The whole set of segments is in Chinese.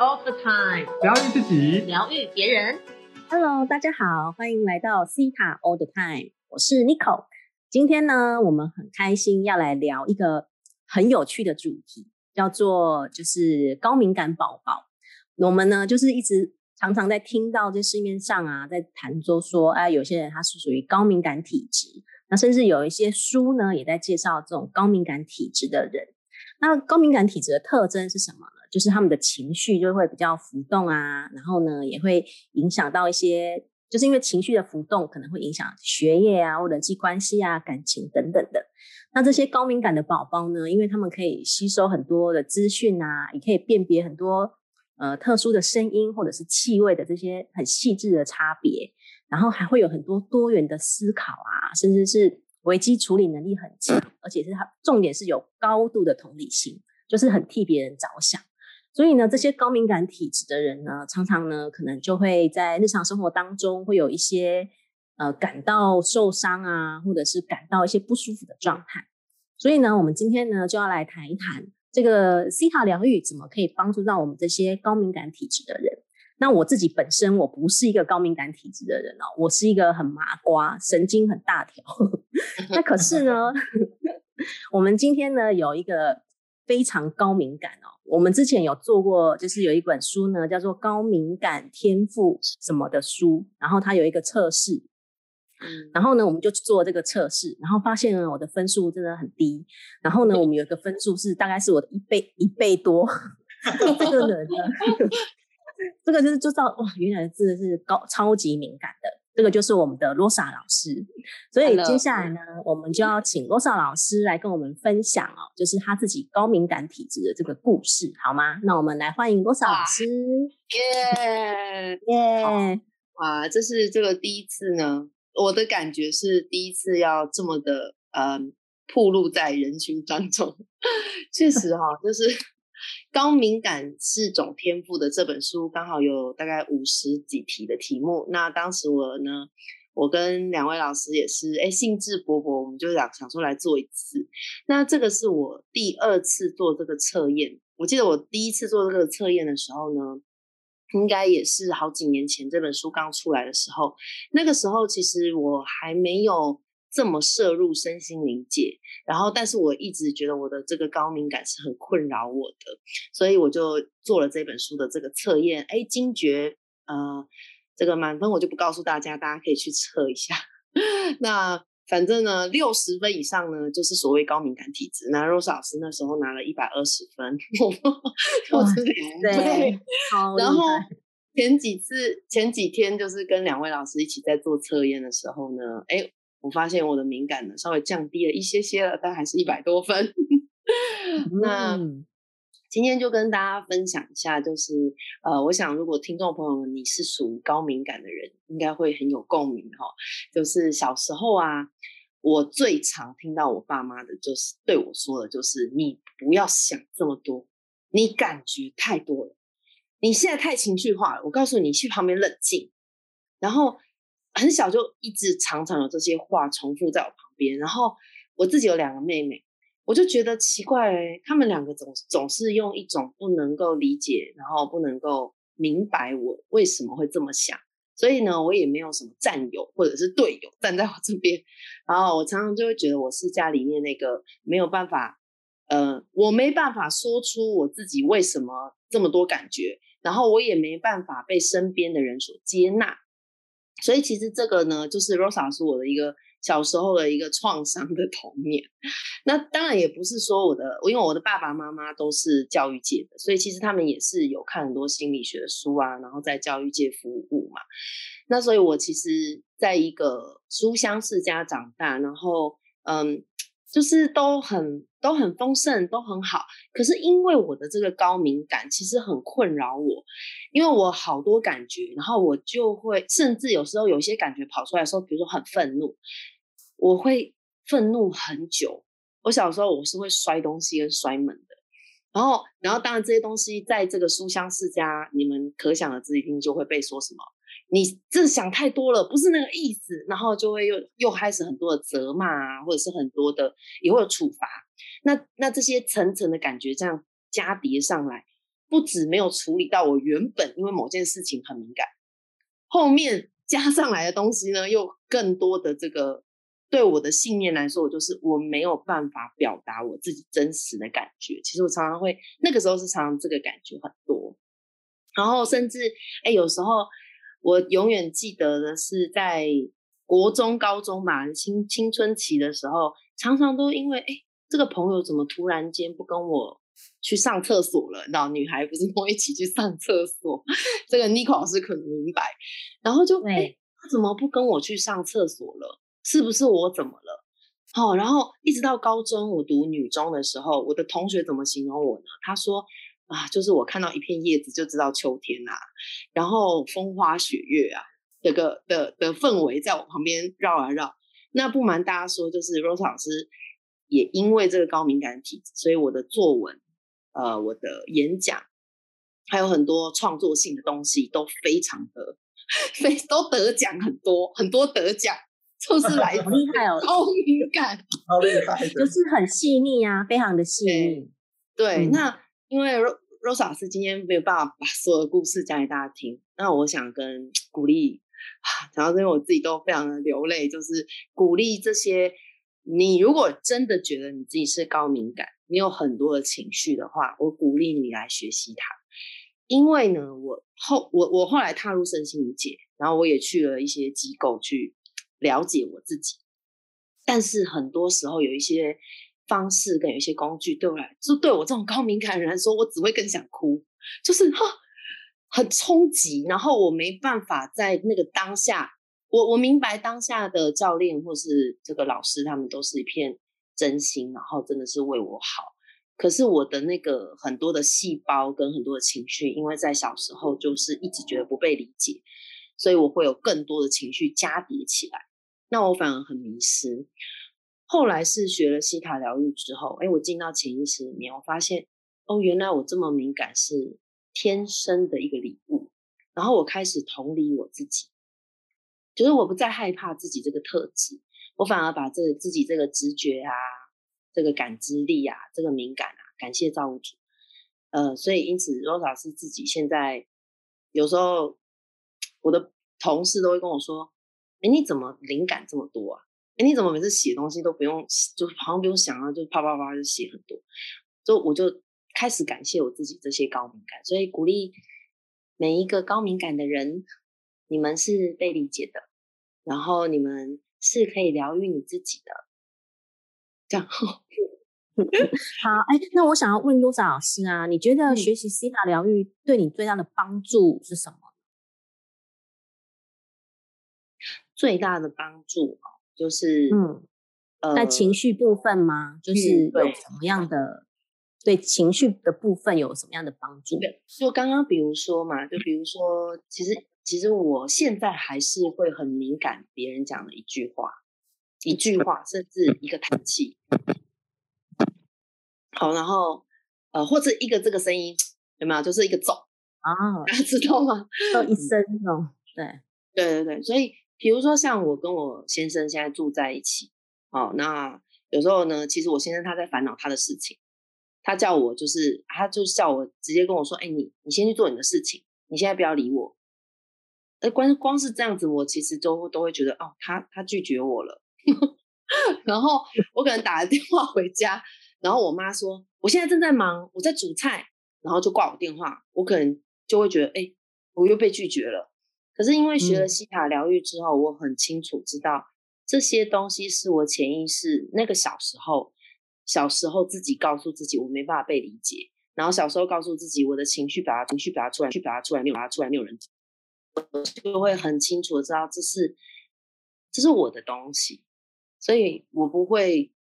all the time，疗愈自己，疗愈别人。Hello，大家好，欢迎来到 Cita All the Time，我是 Nico。今天呢，我们很开心要来聊一个很有趣的主题，叫做就是高敏感宝宝。我们呢，就是一直常常在听到这市面上啊，在谈说说，哎、有些人他是属于高敏感体质，那甚至有一些书呢，也在介绍这种高敏感体质的人。那高敏感体质的特征是什么呢？就是他们的情绪就会比较浮动啊，然后呢，也会影响到一些，就是因为情绪的浮动，可能会影响学业啊，或人际关系啊、感情等等的。那这些高敏感的宝宝呢，因为他们可以吸收很多的资讯啊，也可以辨别很多呃特殊的声音或者是气味的这些很细致的差别，然后还会有很多多元的思考啊，甚至是危机处理能力很强，而且是他重点是有高度的同理心，就是很替别人着想。所以呢，这些高敏感体质的人呢，常常呢，可能就会在日常生活当中会有一些呃感到受伤啊，或者是感到一些不舒服的状态。所以呢，我们今天呢就要来谈一谈这个西塔疗愈怎么可以帮助到我们这些高敏感体质的人。那我自己本身我不是一个高敏感体质的人哦，我是一个很麻瓜，神经很大条。那可是呢，我们今天呢有一个非常高敏感哦。我们之前有做过，就是有一本书呢，叫做《高敏感天赋》什么的书，然后它有一个测试，嗯，然后呢，我们就去做这个测试，然后发现呢，我的分数真的很低。然后呢，我们有一个分数是大概是我的一倍一倍多。这个人呢，这个就是就知道哇，原来真的是高超级敏感的。这个就是我们的罗莎老师，所以接下来呢，我们就要请罗莎老师来跟我们分享哦，就是他自己高敏感体质的这个故事，好吗？那我们来欢迎罗莎老师，耶耶！哇，这是这个第一次呢，我的感觉是第一次要这么的呃暴露在人群当中。确实哈、就是高敏感是种天赋的这本书刚好有大概五十几题的题目。那当时我呢，我跟两位老师也是哎兴致勃勃，我们就想想说来做一次。那这个是我第二次做这个测验。我记得我第一次做这个测验的时候呢，应该也是好几年前这本书刚出来的时候。那个时候其实我还没有这么摄入身心灵界，然后但是我一直觉得我的这个高敏感是很困扰我的，所以我就做了这本书的这个测验。哎，惊觉，呃，这个满分我就不告诉大家，大家可以去测一下。那反正呢，六十分以上呢，就是所谓高敏感体质。那 Rose 老师那时候拿了一百二十分，我我是两对，然后前几次前几天就是跟两位老师一起在做测验的时候呢，哎，我发现我的敏感呢稍微降低了一些些了，但还是一百多分。那嗯今天就跟大家分享一下，就是呃，我想如果听众朋友们你是属于高敏感的人，应该会很有共鸣哈、就是小时候啊，我最常听到我爸妈的就是对我说的，就是你不要想这么多，你感觉太多了，你现在太情绪化了。我告诉你，你去旁边冷静。然后很小就一直常常有这些话重复在我旁边。然后我自己有两个妹妹，我就觉得奇怪、欸，她们两个总总是用一种不能够理解，然后不能够明白我为什么会这么想。所以呢，我也没有什么战友或者是队友站在我这边，然后我常常就会觉得我是家里面那个没有办法，呃，我没办法说出我自己为什么这么多感觉，然后我也没办法被身边的人所接纳。所以其实这个呢，就是 Rosa 是我的一个小时候的一个创伤的童年。那当然也不是说我的，因为我的爸爸妈妈都是教育界的，所以其实他们也是有看很多心理学的书啊，然后在教育界服务嘛。那所以我其实在一个书香世家长大，然后嗯，就是都很都很丰盛，都很好。可是因为我的这个高敏感，其实很困扰我，因为我好多感觉，然后我就会甚至有时候有些感觉跑出来的时候，比如说很愤怒，我会愤怒很久。我小时候我是会摔东西跟摔门的，然后然后当然这些东西在这个书香世家，你们可想而知，一定就会被说什么。你这想太多了，不是那个意思，然后就会又又开始很多的责骂啊，或者是很多的也会有处罚。那那这些层层的感觉这样加叠上来，不止没有处理到我原本因为某件事情很敏感，后面加上来的东西呢，又更多的这个对我的信念来说，我就是我没有办法表达我自己真实的感觉。其实我常常会那个时候是常常这个感觉很多，然后甚至哎，有时候我永远记得的是在国中、高中嘛，青青春期的时候，常常都因为哎，这个朋友怎么突然间不跟我。去上厕所了，然后女孩不是跟我一起去上厕所，这个 Nico 老师可能明白。然后就哎，他怎么不跟我去上厕所了？是不是我怎么了？好，然后一直到高中，我读女中的时候，我的同学怎么形容我呢？他说啊，就是我看到一片叶子就知道秋天呐，然后风花雪月啊，这个的的氛围在我旁边绕啊绕。那不瞒大家说，就是 Rose 老师也因为这个高敏感体质，所以我的作文。呃，我的演讲还有很多创作性的东西都非常的，非都得奖很多很多得奖，就是来好厉害哦，高敏感，好厉害，就是很细腻啊，非常的细腻。对，那因为 Rose 老师今天没有办法把所有的故事讲给大家听，那我想跟鼓励，讲到这边我自己都非常的流泪，就是鼓励这些，你如果真的觉得你自己是高敏感。你有很多的情绪的话，我鼓励你来学习它，因为呢，我后我我后来踏入身心理界，然后我也去了一些机构去了解我自己，但是很多时候有一些方式跟有一些工具对我来，就对我这种高敏感的人来说，我只会更想哭，就是哈很冲击，然后我没办法在那个当下，我我明白当下的教练或是这个老师，他们都是一片。真心，然后真的是为我好。可是我的那个很多的细胞跟很多的情绪，因为在小时候就是一直觉得不被理解，所以我会有更多的情绪加叠起来。那我反而很迷失。后来是学了西塔疗愈之后，哎，我进到潜意识里面，我发现哦，原来我这么敏感是天生的一个礼物。然后我开始同理我自己，就是我不再害怕自己这个特质。我反而把这自己这个直觉啊，这个感知力啊，这个敏感啊，感谢造物主。呃，所以因此，Rosa 是自己现在有时候我的同事都会跟我说：“哎，你怎么灵感这么多啊？哎，你怎么每次写东西都不用，就好像不用想啊，就啪啪啪就写很多。”就我就开始感谢我自己这些高敏感，所以鼓励每一个高敏感的人，你们是被理解的，然后你们。是可以疗愈你自己的，好。哎，那我想要问多少老师啊？你觉得学习西塔疗愈对你最大的帮助是什么？最大的帮助啊，就是嗯，在情绪部分吗？就是有什么样的对情绪的部分有什么样的帮助？就刚刚比如说嘛，就比如说，其实。其实我现在还是会很敏感，别人讲的一句话，一句话，甚至一个叹气，好，然后呃，或者一个这个声音有没有？就是一个走啊，大 家知道吗？就一声哦，对，对对对，所以比如说像我跟我先生现在住在一起，哦，那有时候呢，其实我先生他在烦恼他的事情，他叫我就是，他就叫我直接跟我说，哎，你你先去做你的事情，你现在不要理我。哎，光光是这样子，我其实都都会觉得，哦，他他拒绝我了。然后我可能打了电话回家，然后我妈说，我现在正在忙，我在煮菜，然后就挂我电话。我可能就会觉得，哎，我又被拒绝了。可是因为学了西塔疗愈之后，我很清楚知道这些东西是我潜意识那个小时候，小时候自己告诉自己我没办法被理解，然后小时候告诉自己我的情绪表达情绪表达出来，去表达出来没有表达出来，没有人。就会很清楚的知道这是这是我的东西，所以我不会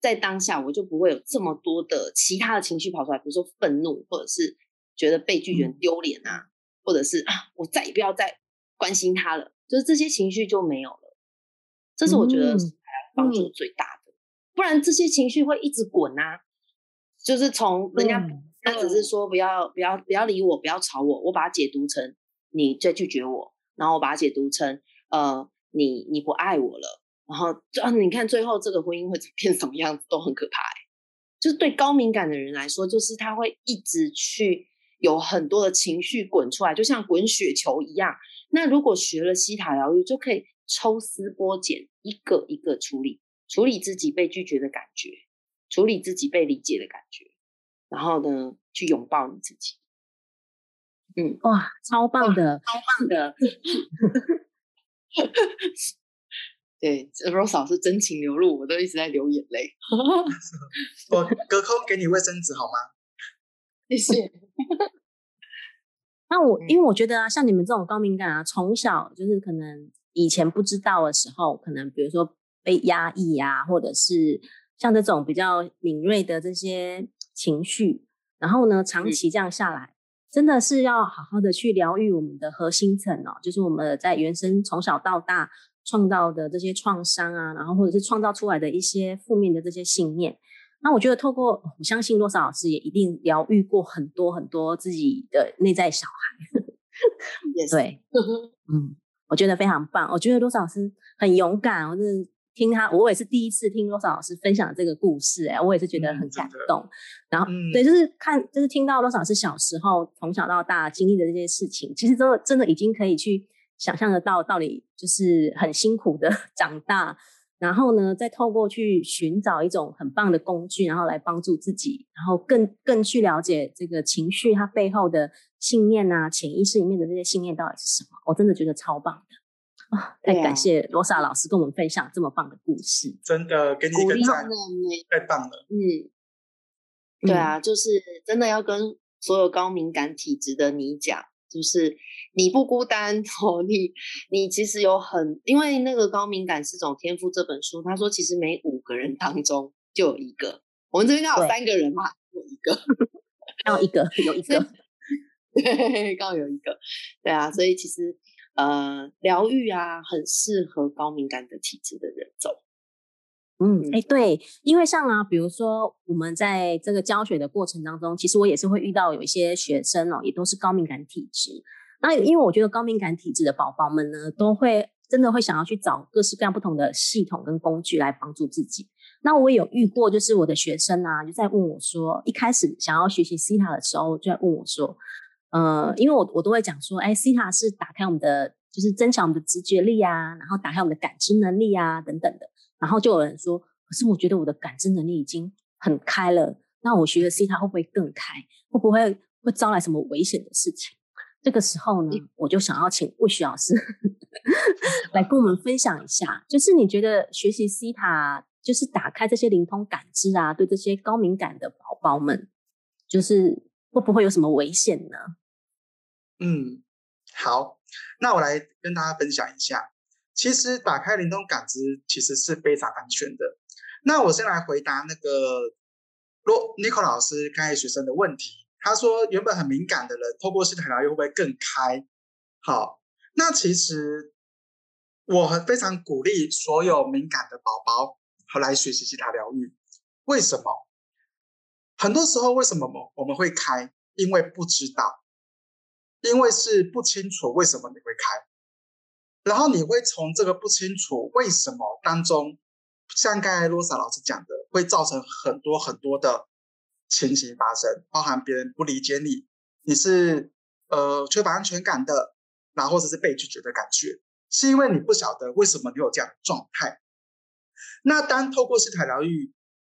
在当下我就不会有这么多的其他的情绪跑出来，比如说愤怒，或者是觉得被拒绝丢脸啊，或者是啊我再也不要再关心他了，就是这些情绪就没有了。这是我觉得帮助最大的，不然这些情绪会一直滚啊。就是从人家他只是说不要不要不要理我，不要吵我，我把它解读成。你在拒绝我，然后我把它解读成，呃，你你不爱我了，然后啊，你看最后这个婚姻会 变什么样子，都很可怕。就是对高敏感的人来说，就是他会一直去有很多的情绪滚出来，就像滚雪球一样。那如果学了西塔疗愈，就可以抽丝剥茧，一个一个处理，处理自己被拒绝的感觉，处理自己被理解的感觉，然后呢，去拥抱你自己。嗯，哇，超棒的，超棒的。对，Rose 老师真情流露，我都一直在流眼泪。我隔空给你卫生纸好吗？谢谢。那我因为我觉得啊，像你们这种高敏感啊，从小就是可能以前不知道的时候，可能比如说被压抑啊，或者是像这种比较敏锐的这些情绪，然后呢，长期这样下来，真的是要好好的去疗愈我们的核心层哦，就是我们在原生从小到大创造的这些创伤啊，然后或者是创造出来的一些负面的这些信念。那我觉得，透过我相信洛莎老师也一定疗愈过很多很多自己的内在小孩。对，嗯，我觉得非常棒。我觉得洛莎老师很勇敢，我是听他，我也是第一次听罗莎老师分享这个故事，哎，我也是觉得很感动。然后，对，就是看，就是听到罗莎老师小时候从小到大经历的这些事情，其实真的真的已经可以去想象得到，到底就是很辛苦的 长大。然后呢，再透过去寻找一种很棒的工具，然后来帮助自己，然后更更去了解这个情绪它背后的信念啊，潜意识里面的这些信念到底是什么？我真的觉得超棒的 啊！太感谢罗莎老师跟我们分享这么棒的故事，真的给你一个赞，太棒了。嗯，对啊，就是真的要跟所有高敏感体质的你讲。就是你不孤单 哦，你你其实有很，因为那个高敏感是种天赋这本书，他说其实每五个人当中就有一个，我们这边刚好三个人嘛，有一个，刚有一个有一个，对，刚好有一个，对啊，所以其实呃，疗愈啊，很适合高敏感的体质的人走。嗯，哎，对，因为像啊，比如说我们在这个教学的过程当中，其实我也是会遇到有一些学生哦，也都是高敏感体质。那因为我觉得高敏感体质的宝宝们呢，都会真的会想要去找各式各样不同的系统跟工具来帮助自己。那我有遇过，就是我的学生啊，就在问我说，一开始想要学习西塔的时候，就在问我说，呃，因为我我都会讲说，哎，西塔是打开我们的，就是增强我们的直觉力啊，然后打开我们的感知能力啊，等等的。然后就有人说，可是我觉得我的感知能力已经很开了，那我学了 C 塔会不会更开？会不会会招来什么危险的事情？这个时候呢，我就想要请魏徐老师 来跟我们分享一下，就是你觉得学习 C 塔，就是打开这些灵通感知啊，对这些高敏感的宝宝们，就是会不会有什么危险呢？嗯，好，那我来跟大家分享一下。其实打开灵通感知其实是非常安全的。那我先来回答那个罗尼克老师刚才学生的问题。他说，原本很敏感的人，透过系统疗愈会不会更开？好，那其实我很非常鼓励所有敏感的宝宝和来学习西塔疗愈。为什么？很多时候为什么我们会开？因为不知道，因为是不清楚为什么你会开。然后你会从这个不清楚为什么当中，像刚才罗莎老师讲的，会造成很多很多的情形发生，包含别人不理解你，你是呃缺乏安全感的，然后或者是被拒绝的感觉，是因为你不晓得为什么你有这样的状态。那当透过西塔疗愈，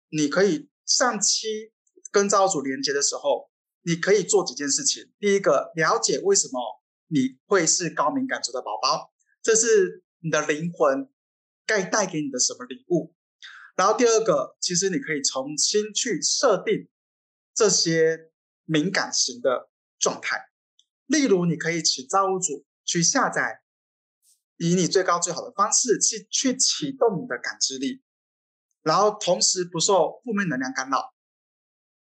你可以上期跟造物主连接的时候，你可以做几件事情。第一个，了解为什么你会是高敏感族的宝宝。这是你的灵魂该带给你的什么礼物？然后第二个，其实你可以重新去设定这些敏感型的状态。例如，你可以请造物主去下载，以你最高最好的方式去去启动你的感知力，然后同时不受负面能量干扰。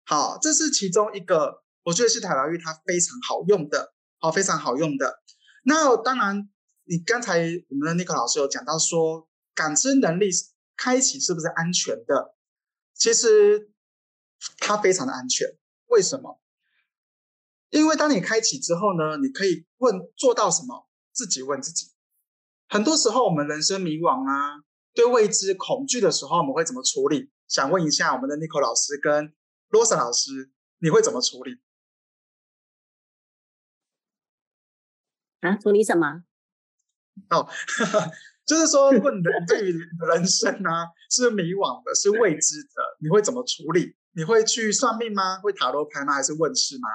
好，这是其中一个，我觉得是塔疗愈它非常好用的，好，非常好用的。那当然。你刚才我们的尼克老师有讲到说，感知能力开启是不是安全的？其实它非常的安全。为什么？因为当你开启之后呢，你可以问做到什么，自己问自己。很多时候我们人生迷惘啊，对未知恐惧的时候，我们会怎么处理？想问一下我们的 Nico 老师跟 Rosa 老师，你会怎么处理？啊，处理什么？哦，就是说，如果你的对于人生啊是迷惘的，是未知的，你会怎么处理？你会去算命吗？会塔罗牌吗？还是问事吗？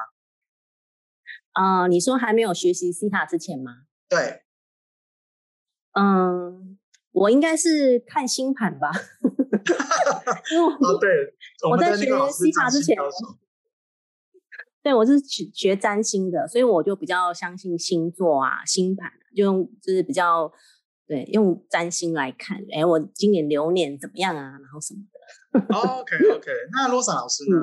啊，你说还没有学习西塔之前吗？对，嗯，我应该是看星盘吧。因为哦，对，我在学西塔之前，对我是学学占星的，所以我就比较相信星座啊、星盘，就用就是比较对用占星来看。哎，我今年流年怎么样啊？然后什么的。OK OK，那罗莎老师呢？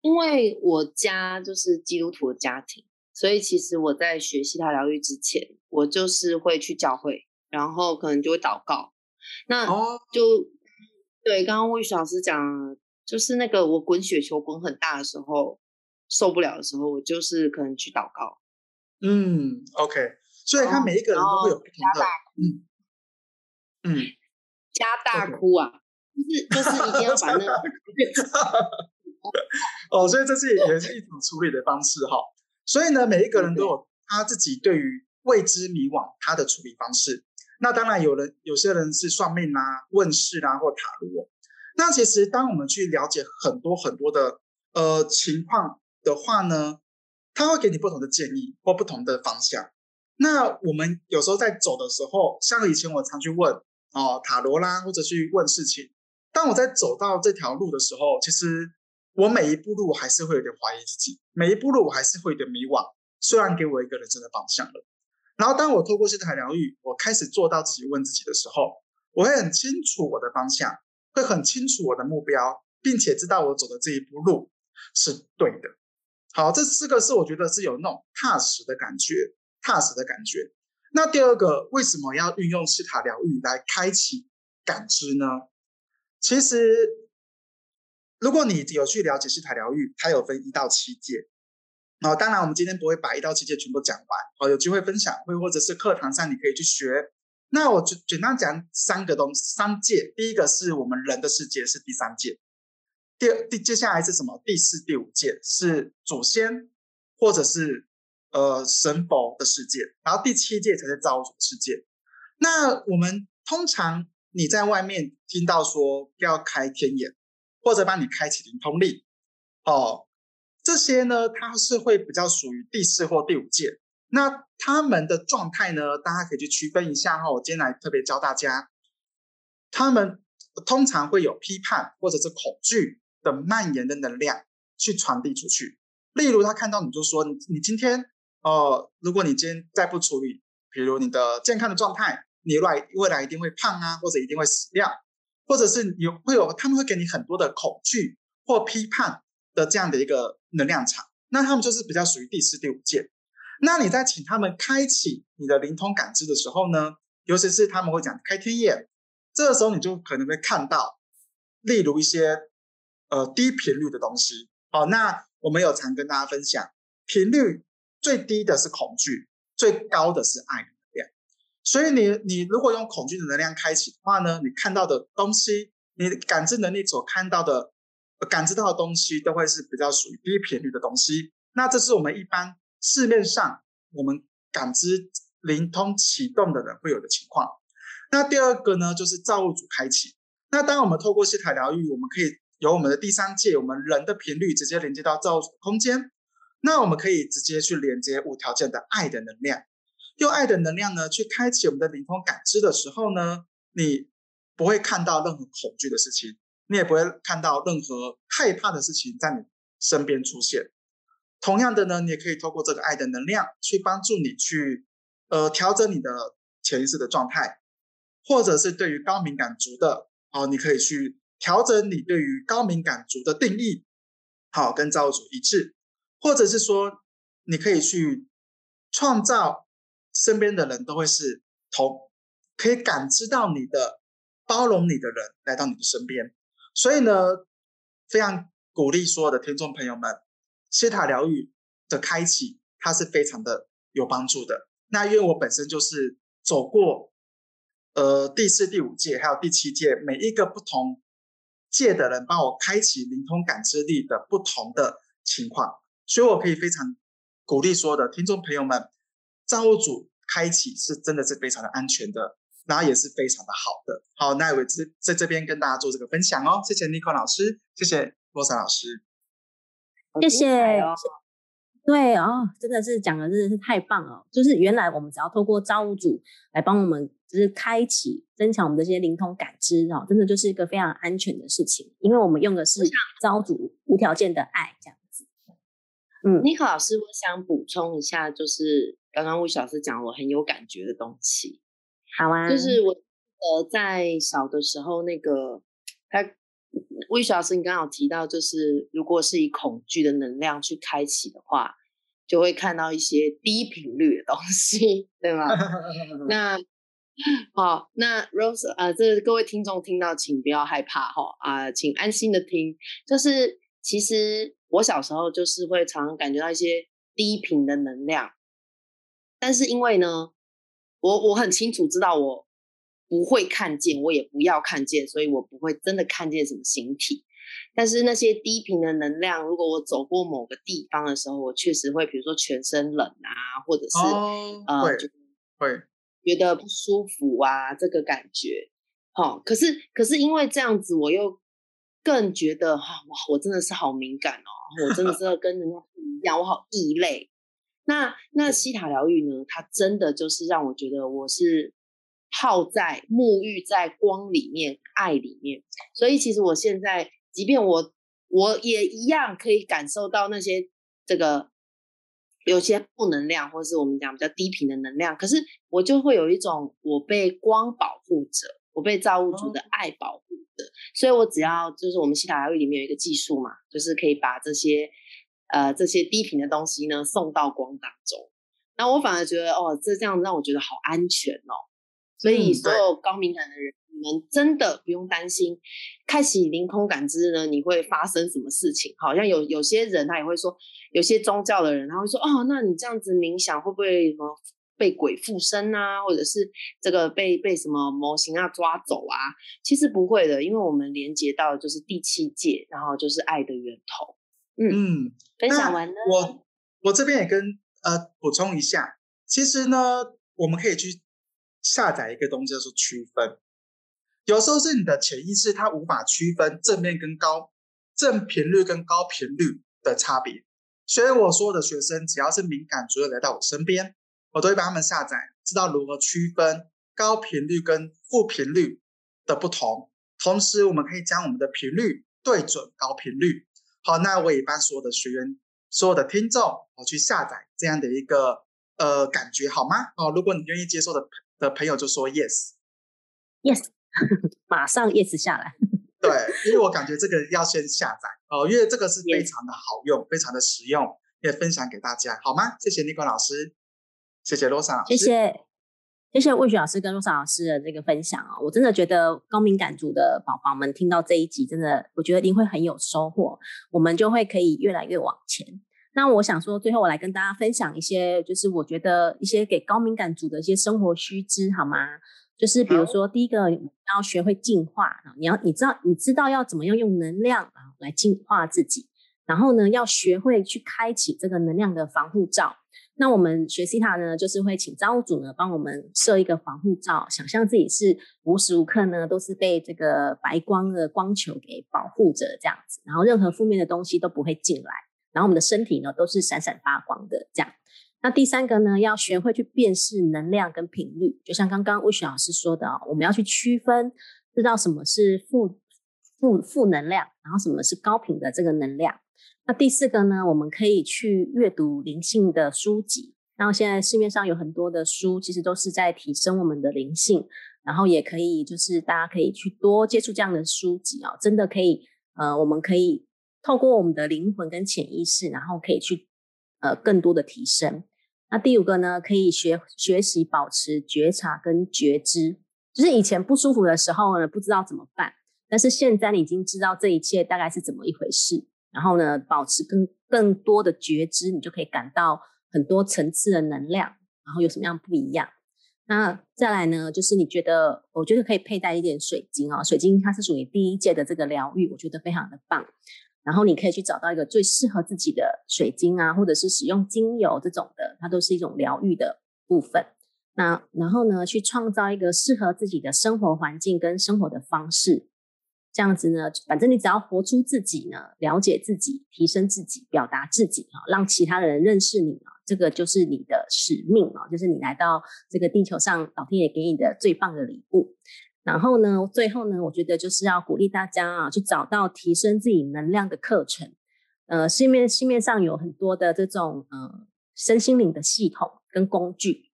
因为我家就是基督徒的家庭，所以其实我在学习塔疗愈之前，我就是会去教会，然后可能就会祷告。那就对刚刚魏雪老师讲，就是那个我滚雪球滚很大的时候，受不了的时候，我就是可能去祷告。嗯，OK，所以他每一个人都会有不同的，嗯嗯，加大哭啊，就是就是一定要把那个。哦，所以这是也是一种处理的方式哈。所以呢，每一个人都有他自己对于未知迷惘他的处理方式。那当然，有人有些人是算命啊、问事啊或塔罗。那其实当我们去了解很多很多的呃情况的话呢，他会给你不同的建议或不同的方向。那我们有时候在走的时候，像以前我常去问哦塔罗啦，或者去问事情。当我在走到这条路的时候，其实。我每一步路还是会有点怀疑自己，每一步路我还是会有点迷惘。虽然给我一个人生的方向了，然后当我透过这台疗愈，我开始做到自己问自己的时候，我会很清楚我的方向，会很清楚我的目标，并且知道我走的这一步路是对的。好，这四个是我觉得是有那种踏实的感觉，踏实的感觉。那第二个，为什么要运用西塔疗愈来开启感知呢？其实。如果你有去了解西塔疗愈，它有分一到七阶，哦，当然我们今天不会把一到七阶全部讲完，哦，有机会分享会或者是课堂上你可以去学。那我就简单讲三个东西，三界，第一个是我们人的世界是第三界，第第接下来是什么？第四、第五界是祖先或者是呃神佛的世界，然后第七界才是造物主的世界。那我们通常你在外面听到说要开天眼。或者帮你开启灵通力，哦，这些呢，它是会比较属于第四或第五界。那他们的状态呢，大家可以去区分一下哈。我今天来特别教大家，他们通常会有批判或者是恐惧的蔓延的能量去传递出去。例如，他看到你就说：“你你今天，哦，如果你今天再不处理，比如你的健康的状态，你未未来一定会胖啊，或者一定会死掉。”或者是有会有，他们会给你很多的恐惧或批判的这样的一个能量场，那他们就是比较属于第四、第五界。那你在请他们开启你的灵通感知的时候呢，尤其是他们会讲开天眼，这个时候你就可能会看到，例如一些呃低频率的东西。好，那我们有常跟大家分享，频率最低的是恐惧，最高的是爱的能量。所以你你如果用恐惧的能量开启的话呢，你看到的东西，你感知能力所看到的、感知到的东西，都会是比较属于低频率的东西。那这是我们一般市面上我们感知灵通启动的人会有的情况。那第二个呢，就是造物主开启。那当我们透过西塔疗愈，我们可以由我们的第三界，我们人的频率直接连接到造物空间。那我们可以直接去连接无条件的爱的能量。用爱的能量呢，去开启我们的灵通感知的时候呢，你不会看到任何恐惧的事情，你也不会看到任何害怕的事情在你身边出现。同样的呢，你也可以透过这个爱的能量去帮助你去呃调整你的潜意识的状态，或者是对于高敏感族的哦，你可以去调整你对于高敏感族的定义，好跟造物主一致，或者是说你可以去创造。身边的人都会是同可以感知到你的包容你的人来到你的身边，所以呢，非常鼓励所有的听众朋友们，西塔疗愈的开启，它是非常的有帮助的。那因为我本身就是走过呃第四、第五届还有第七届每一个不同届的人帮我开启灵通感知力的不同的情况，所以我可以非常鼓励所有的听众朋友们，造物主开启是真的是非常的安全的，然后也是非常的好的。好，那我这在这边跟大家做这个分享哦，谢谢 Nico 老师，谢谢洛萨老师，谢谢。对哦，真的是讲的真的是太棒了。就是原来我们只要透过造物主来帮我们，就是开启、增强我们的这些灵通感知哦，真的就是一个非常安全的事情，因为我们用的是造物主无条件的爱这样子。嗯，尼克老师，我想补充一下，就是刚刚魏老师讲我很有感觉的东西。好啊，就是我呃在小的时候，那个他魏老师，你刚好提到，就是如果是以恐惧的能量去开启的话。就会看到一些低频率的东西，对吗？那好，那 Rose 呃，这各位听众听到，请不要害怕哈啊，请安心的听。就是其实我小时候就是会常常感觉到一些低频的能量，但是因为呢，我我很清楚知道我不会看见，我也不要看见，所以我不会真的看见什么形体。但是那些低频的能量，如果我走过某个地方的时候，我确实会，比如说全身冷啊，或者是呃，会觉得不舒服啊，这个感觉。好，可是可是因为这样子，我又更觉得哈，哇，我真的是好敏感哦，我真的是 跟人家不一样，我好异类。那那西塔疗愈呢？它真的就是让我觉得我是泡在沐浴在光里面、爱里面，所以其实我现在。即便我我也一样可以感受到那些这个有些负能量，或者是我们讲比较低频的能量，可是我就会有一种我被光保护着，我被造物主的爱保护着，所以我只要就是我们西塔疗愈里面有一个技术嘛，就是可以把这些呃这些低频的东西呢送到光当中，那我反而觉得哦，这这样让我觉得好安全哦，所以所有高敏感的人。你们真的不用担心，开启凌空感知呢，你会发生什么事情？好像有有些人他也会说，有些宗教的人他会说，哦，那你这样子冥想会不会什么被鬼附身啊，或者是这个被被什么模型啊抓走啊？其实不会的，因为我们连接到就是第七界，然后就是爱的源头。嗯，分享完了，我我这边也跟呃补充一下，其实呢，我们可以去下载一个东西，叫做区分。有时候是你的潜意识，它无法区分正面跟高正频率跟高频率的差别，所以我所有的学生只要是敏感，主要来到我身边，我都会帮他们下载，知道如何区分高频率跟负频率的不同。同时，我们可以将我们的频率对准高频率。好，那我也帮所有的学员、所有的听众，我去下载这样的一个呃感觉，好吗？哦，如果你愿意接受的的朋友，就说 yes，yes。马上 yes 下来，对，因为我感觉这个要先下载哦，因为这个是非常的好用，非常的实用，也分享给大家，好吗？谢谢尼克老师，谢谢罗莎，谢谢谢谢魏雪老师跟罗莎老师的这个分享啊，我真的觉得高敏感族的宝宝们听到这一集，真的我觉得一定会很有收获，我们就会可以越来越往前。那我想说，最后我来跟大家分享一些，就是我觉得一些给高敏感族的一些生活须知，好吗？就是比如说，第一个要学会净化啊，你要你知道你知道要怎么样用能量啊来净化自己，然后呢，要学会去开启这个能量的防护罩。那我们学西塔呢，就是会请造物主呢帮我们设一个防护罩，想象自己是无时无刻呢都是被这个白光的光球给保护着这样子，然后任何负面的东西都不会进来，然后我们的身体呢都是闪闪发光的这样。那第三个呢，要学会去辨识能量跟频率，就像刚刚魏雪老师说的，我们要去区分，知道什么是负负负能量，然后什么是高频的这个能量。那第四个呢，我们可以去阅读灵性的书籍，然后现在市面上有很多的书，其实都是在提升我们的灵性，然后也可以就是大家可以去多接触这样的书籍啊，真的可以，呃，我们可以透过我们的灵魂跟潜意识，然后可以去呃更多的提升。那第五个呢，可以学学习保持觉察跟觉知，就是以前不舒服的时候呢，不知道怎么办，但是现在你已经知道这一切大概是怎么一回事，然后呢，保持更更多的觉知，你就可以感到很多层次的能量，然后有什么样不一样。那再来呢，就是你觉得，我觉得可以佩戴一点水晶哦，水晶它是属于第一届的这个疗愈，我觉得非常的棒。然后你可以去找到一个最适合自己的水晶啊，或者是使用精油这种的，它都是一种疗愈的部分。那然后呢，去创造一个适合自己的生活环境跟生活的方式，这样子呢，反正你只要活出自己呢，了解自己，提升自己，表达自己啊，让其他的人认识你啊，这个就是你的使命啊，就是你来到这个地球上，老天爷给你的最棒的礼物。然后呢，最后呢，我觉得就是要鼓励大家啊，去找到提升自己能量的课程。呃，市面市面上有很多的这种呃身心灵的系统跟工具，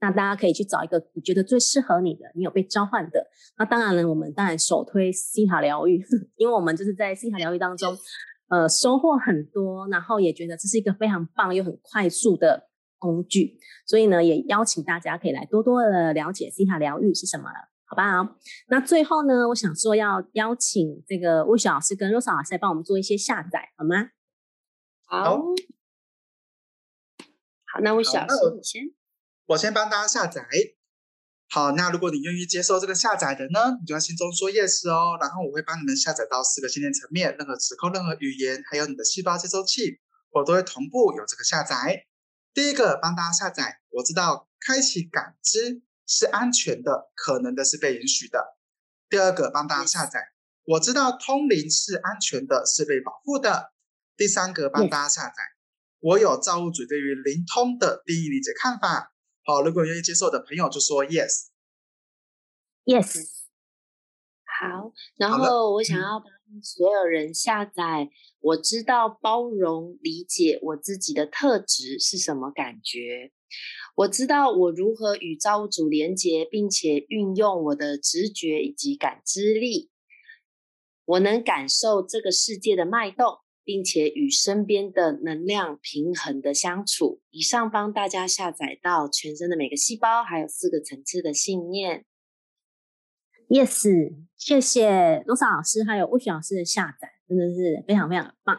那大家可以去找一个你觉得最适合你的，你有被召唤的。那当然了，我们当然首推西塔疗愈，因为我们就是在西塔疗愈当中，呃，收获很多，然后也觉得这是一个非常棒又很快速的工具，所以呢，也邀请大家可以来多多的了解西塔疗愈是什么。好吧，那最后呢，我想说要邀请这个魏雪老师跟 Rosa 老师来帮我们做一些下载，好吗？好，好，那魏雪老师你先，我先帮大家下载。好，那如果你愿意接受这个下载的呢，你就要心中说 yes 哦，然后我会帮你们下载到四个信念层面，任何时空、任何语言，还有你的细胞接收器，我都会同步有这个下载。第一个帮大家下载，我知道开启感知。是安全的，可能的是被允许的。第二个，帮大家下载，我知道通灵是安全的，是被保护的。第三个，帮大家下载，我有造物主对于灵通的定义理解看法。好，如果愿意接受的朋友就说 yes，yes。好，然后我想要帮所有人下载，我知道包容理解我自己的特质是什么感觉。我知道我如何与造物主连接，并且运用我的直觉以及感知力。我能感受这个世界的脉动，并且与身边的能量平衡的相处。以上帮大家下载到全身的每个细胞，还有四个层次的信念。Yes，谢谢罗莎老师还有魏雪老师的下载，真的是非常非常棒。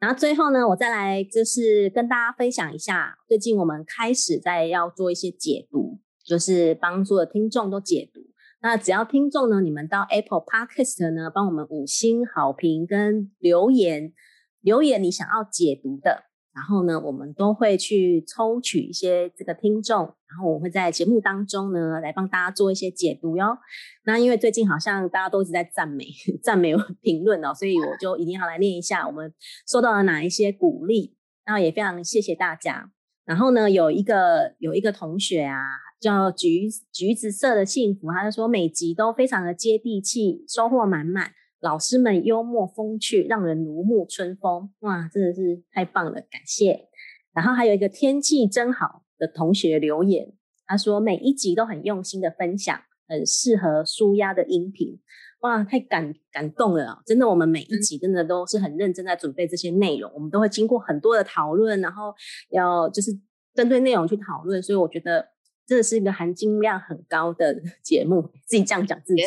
然后最后呢，我再来就是跟大家分享一下，最近我们开始在要做一些解读，就是帮助的听众都解读。那只要听众呢，你们到 Apple Podcast 呢，帮我们五星好评跟留言，留言你想要解读的。然后呢，我们都会去抽取一些这个听众，然后我会在节目当中呢来帮大家做一些解读哟。那因为最近好像大家都一直在赞美、赞美评论哦，所以我就一定要来念一下我们收到了哪一些鼓励。然后也非常谢谢大家。然后呢，有一个有一个同学啊，叫橘橘子色的幸福，他就说每集都非常的接地气，收获满满。老师们幽默风趣，让人如沐春风。哇，真的是太棒了，感谢。然后还有一个天气真好的同学留言，他说每一集都很用心的分享，很适合舒压的音频。哇，太感感动了，真的，我们每一集真的都是很认真在准备这些内容，我们都会经过很多的讨论，然后要就是针对内容去讨论，所以我觉得真的是一个含金量很高的 节目。自己这样讲自己。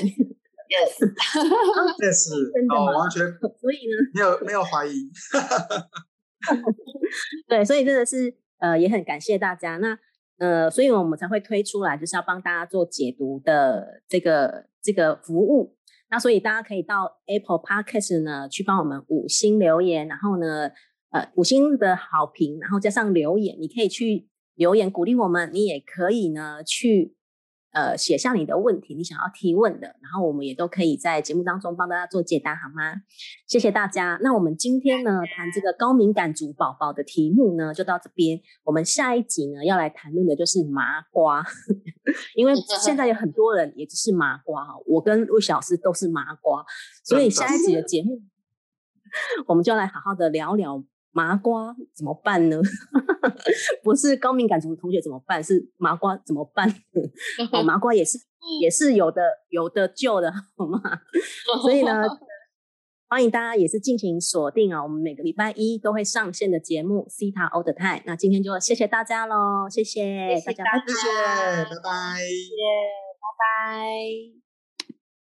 这是 哦，完全，所以呢，没有没有怀疑，对，所以真的是呃，也很感谢大家。那呃，所以我们才会推出来，就是要帮大家做解读的这个这个服务。那所以大家可以到 Apple Podcast 呢去帮我们五星留言，然后呢，呃，五星的好评，然后加上留言，你可以去留言鼓励我们，你也可以呢去。呃，写下你的问题，你想要提问的，然后我们也都可以在节目当中帮大家做解答，好吗？谢谢大家。那我们今天呢，谈这个高敏感族宝宝的题目呢，就到这边。我们下一集呢，要来谈论的就是麻瓜，因为现在有很多人也就是麻瓜哈，我跟魏小师都是麻瓜，所以下一集的节目，我们就来好好的聊聊。麻瓜怎么办呢？不是高敏感族的同学怎么办？是麻瓜怎么办？哦，麻瓜也是也是有的有的救的，好吗？所以呢，欢迎大家也是尽情锁定啊，我们每个礼拜一都会上线的节目《C 塔 All the Time》。那今天就谢谢大家喽，谢谢大家，谢谢，拜拜，谢谢，拜拜。